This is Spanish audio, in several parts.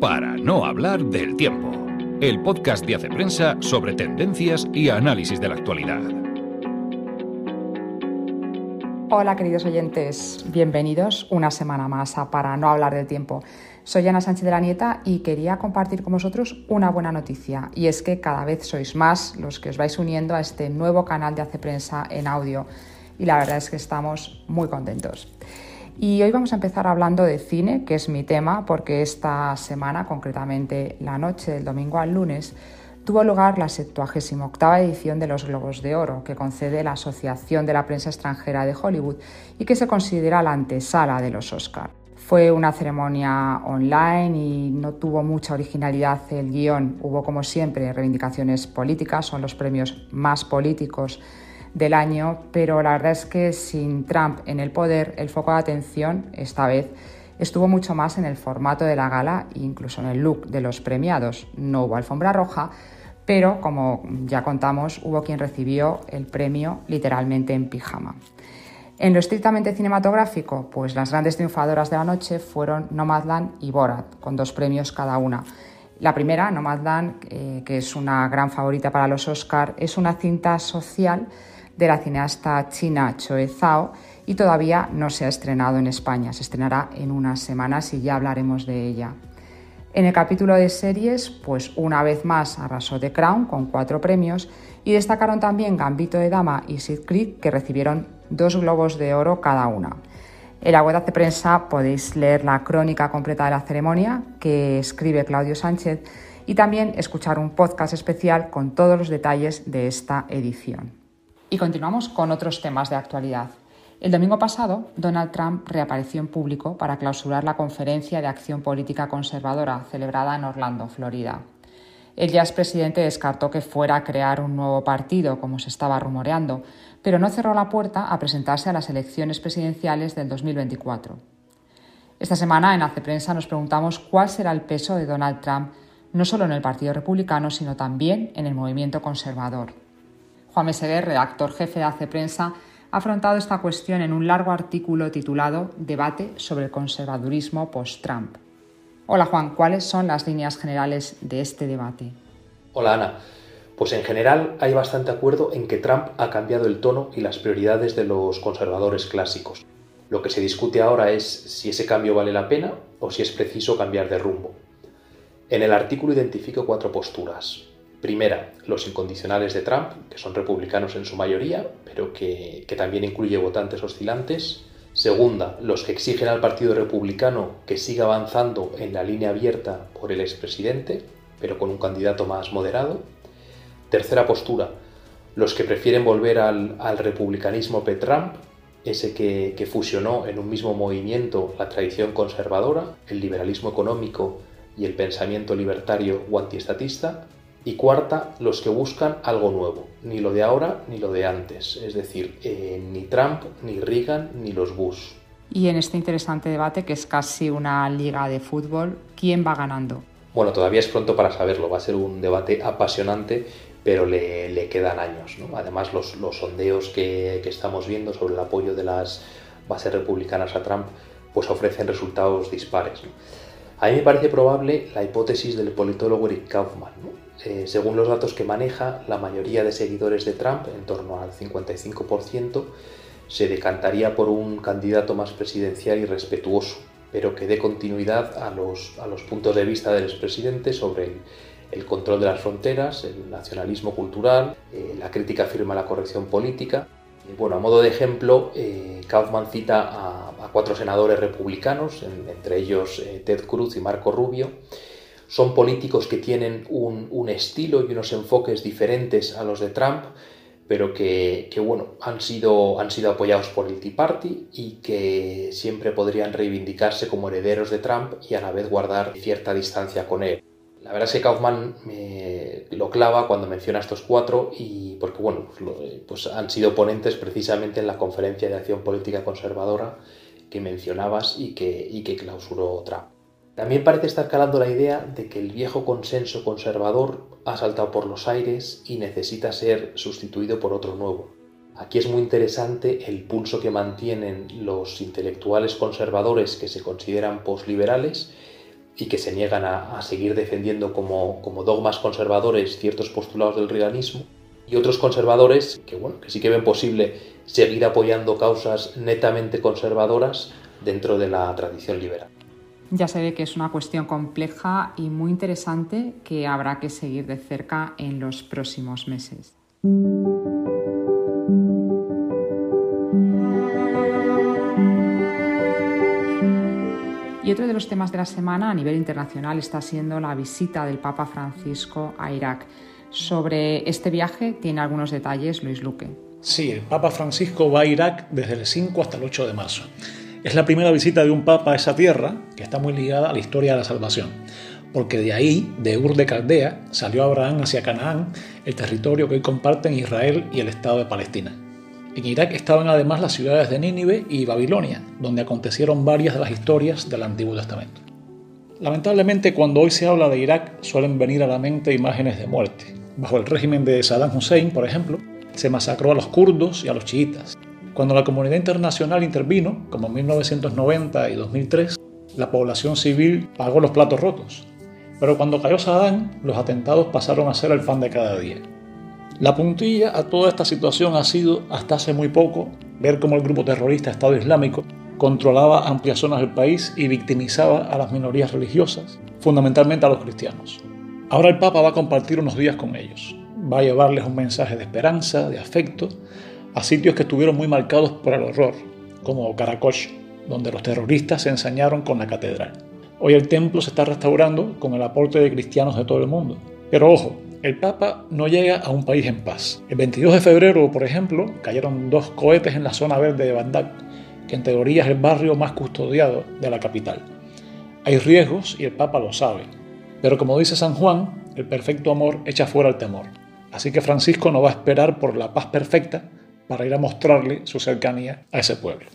Para no hablar del tiempo, el podcast de Hace Prensa sobre tendencias y análisis de la actualidad. Hola queridos oyentes, bienvenidos una semana más a Para no hablar del tiempo. Soy Ana Sánchez de la Nieta y quería compartir con vosotros una buena noticia y es que cada vez sois más los que os vais uniendo a este nuevo canal de Hace Prensa en audio y la verdad es que estamos muy contentos. Y hoy vamos a empezar hablando de cine, que es mi tema, porque esta semana, concretamente la noche del domingo al lunes, tuvo lugar la 78 edición de los Globos de Oro, que concede la Asociación de la Prensa Extranjera de Hollywood y que se considera la antesala de los Oscar. Fue una ceremonia online y no tuvo mucha originalidad el guion. Hubo, como siempre, reivindicaciones políticas, son los premios más políticos del año, pero la verdad es que sin Trump en el poder, el foco de atención esta vez estuvo mucho más en el formato de la gala incluso en el look de los premiados. No hubo alfombra roja, pero como ya contamos, hubo quien recibió el premio literalmente en pijama. En lo estrictamente cinematográfico, pues las grandes triunfadoras de la noche fueron Nomadland y Borat, con dos premios cada una. La primera, Nomadland, eh, que es una gran favorita para los Oscar, es una cinta social de la cineasta china Choe Zhao y todavía no se ha estrenado en España. Se estrenará en unas semanas y ya hablaremos de ella. En el capítulo de series, pues una vez más arrasó The Crown con cuatro premios y destacaron también Gambito de Dama y Sid Creek que recibieron dos globos de oro cada una. En la web de prensa podéis leer la crónica completa de la ceremonia que escribe Claudio Sánchez y también escuchar un podcast especial con todos los detalles de esta edición. Y continuamos con otros temas de actualidad. El domingo pasado, Donald Trump reapareció en público para clausurar la conferencia de acción política conservadora celebrada en Orlando, Florida. El ya expresidente descartó que fuera a crear un nuevo partido, como se estaba rumoreando, pero no cerró la puerta a presentarse a las elecciones presidenciales del 2024. Esta semana en Hace Prensa nos preguntamos cuál será el peso de Donald Trump no solo en el Partido Republicano, sino también en el movimiento conservador. Juan Meseguer, redactor jefe de Hace Prensa, ha afrontado esta cuestión en un largo artículo titulado Debate sobre el conservadurismo post-Trump. Hola Juan, ¿cuáles son las líneas generales de este debate? Hola Ana. Pues en general hay bastante acuerdo en que Trump ha cambiado el tono y las prioridades de los conservadores clásicos. Lo que se discute ahora es si ese cambio vale la pena o si es preciso cambiar de rumbo. En el artículo identifico cuatro posturas. Primera, los incondicionales de Trump, que son republicanos en su mayoría, pero que, también incluye votantes oscilantes. Segunda, los que exigen al Partido Republicano que siga avanzando en la línea abierta por el expresidente, pero con un candidato más moderado. Tercera postura, los que prefieren volver al, republicanismo P-Trump, ese que, que fusionó en un mismo movimiento la tradición conservadora, el liberalismo económico y el pensamiento libertario o antiestatista. Y cuarta, los que buscan algo nuevo, ni lo de ahora ni lo de antes, es decir, eh, ni Trump, ni Reagan, ni los Bush. Y en este interesante debate, que es casi una liga de fútbol, ¿quién va ganando? Bueno, todavía es pronto para saberlo, va a ser un debate apasionante, pero le, quedan años. Además, los, sondeos que, estamos viendo sobre el apoyo de las bases republicanas a Trump, pues ofrecen resultados dispares. A mí me parece probable la hipótesis del politólogo Eric Kaufman. Eh, según los datos que maneja, la mayoría de seguidores de Trump, en torno al 55%, se decantaría por un candidato más presidencial y respetuoso, pero que dé continuidad a los, a los puntos de vista del expresidente sobre el, control de las fronteras, el nacionalismo cultural, eh, la crítica firme a la corrección política. Bueno, a modo de ejemplo, eh, Kaufman cita a, cuatro senadores republicanos, entre ellos Ted Cruz y Marco Rubio, son políticos que tienen un, estilo y unos enfoques diferentes a los de Trump, pero que, bueno, han sido, han sido apoyados por el Tea Party y que siempre podrían reivindicarse como herederos de Trump y a la vez guardar cierta distancia con él. La verdad es que Kaufman me lo clava cuando menciona estos cuatro y porque bueno, pues, han sido ponentes precisamente en la conferencia de acción política conservadora que mencionabas y que, y que clausuró Trump. También parece estar calando la idea de que el viejo consenso conservador ha saltado por los aires y necesita ser sustituido por otro nuevo. Aquí es muy interesante el pulso que mantienen los intelectuales conservadores que se consideran posliberales y que se niegan a, seguir defendiendo como, como, dogmas conservadores ciertos postulados del realismo, y otros conservadores que, bueno, que sí que ven posible seguir apoyando causas netamente conservadoras dentro de la tradición liberal. Ya se ve que es una cuestión compleja y muy interesante que habrá que seguir de cerca en los próximos meses. Y otro de los temas de la semana a nivel internacional está siendo la visita del Papa Francisco a Irak. Sobre este viaje tiene algunos detalles Luis Luque. Sí, el Papa Francisco va a Irak desde el 5 hasta el 8 de marzo. Es la primera visita de un papa a esa tierra que está muy ligada a la historia de la salvación, porque de ahí, de Ur de Caldea, salió Abraham hacia Canaán, el territorio que hoy comparten Israel y el Estado de Palestina. En Irak estaban además las ciudades de Nínive y Babilonia, donde acontecieron varias de las historias del Antiguo Testamento. Lamentablemente, cuando hoy se habla de Irak, suelen venir a la mente imágenes de muerte. Bajo el régimen de Saddam Hussein, por ejemplo, se masacró a los kurdos y a los chiitas. Cuando la comunidad internacional intervino, como en 1990 y 2003, la población civil pagó los platos rotos. Pero cuando cayó Saddam, los atentados pasaron a ser el pan de cada día. La puntilla a toda esta situación ha sido, hasta hace muy poco, ver cómo el grupo terrorista Estado Islámico controlaba amplias zonas del país y victimizaba a las minorías religiosas, fundamentalmente a los cristianos. Ahora el Papa va a compartir unos días con ellos. Va a llevarles un mensaje de esperanza, de afecto, a sitios que estuvieron muy marcados por el horror, como Karakosh, donde los terroristas se ensañaron con la catedral. Hoy el templo se está restaurando con el aporte de cristianos de todo el mundo. Pero ojo, el Papa no llega a un país en paz. El 22 de febrero, por ejemplo, cayeron dos cohetes en la zona verde de Bagdad, que en teoría es el barrio más custodiado de la capital. Hay riesgos y el Papa lo sabe. Pero como dice San Juan, el perfecto amor echa fuera el temor. Así que Francisco no va a esperar por la paz perfecta para ir a mostrarle su cercanía a ese pueblo.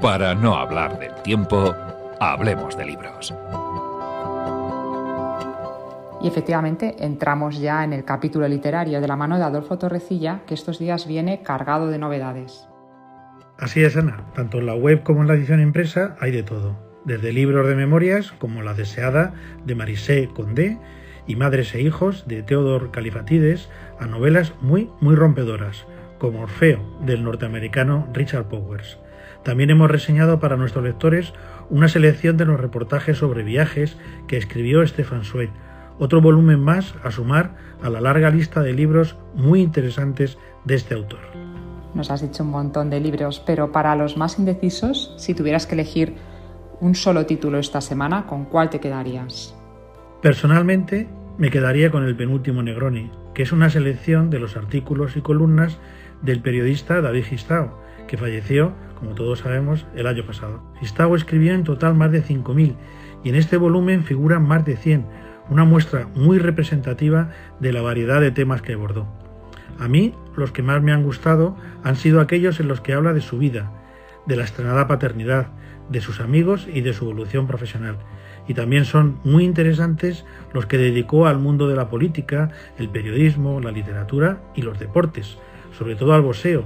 Para no hablar del tiempo, hablemos de libros. Y efectivamente entramos ya en el capítulo literario de la mano de Adolfo Torrecilla, que estos días viene cargado de novedades. Así es, Ana. Tanto en la web como en la edición impresa hay de todo. Desde libros de memorias como La deseada de Marisé Condé y Madres e Hijos de Theodor Califatides a novelas muy, muy rompedoras, como Orfeo del norteamericano Richard Powers. También hemos reseñado para nuestros lectores una selección de los reportajes sobre viajes que escribió Stefan Zweig, otro volumen más a sumar a la larga lista de libros muy interesantes de este autor. Nos has dicho un montón de libros, pero para los más indecisos, si tuvieras que elegir un solo título esta semana, ¿con cuál te quedarías? Personalmente, me quedaría con el penúltimo Negroni, que es una selección de los artículos y columnas del periodista David Gistao, que falleció, como todos sabemos, el año pasado. Gistao escribió en total más de 5.000 y en este volumen figuran más de 100, una muestra muy representativa de la variedad de temas que abordó. A mí, los que más me han gustado han sido aquellos en los que habla de su vida, de la estrenada paternidad, de sus amigos y de su evolución profesional. Y también son muy interesantes los que dedicó al mundo de la política, el periodismo, la literatura y los deportes, sobre todo al boxeo,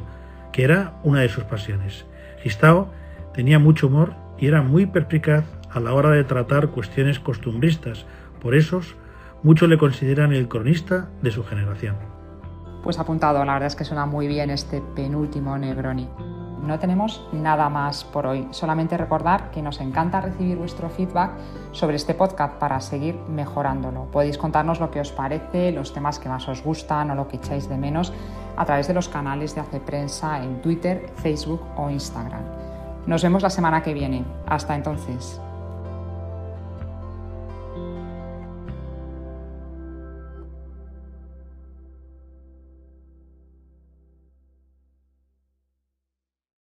que era una de sus pasiones. Gistao tenía mucho humor y era muy perspicaz a la hora de tratar cuestiones costumbristas, por esos, muchos le consideran el cronista de su generación. Pues apuntado, la verdad es que suena muy bien este penúltimo Negroni. No tenemos nada más por hoy, solamente recordar que nos encanta recibir vuestro feedback sobre este podcast para seguir mejorándolo. Podéis contarnos lo que os parece, los temas que más os gustan o lo que echáis de menos a través de los canales de Hace Prensa en Twitter, Facebook o Instagram. Nos vemos la semana que viene. Hasta entonces.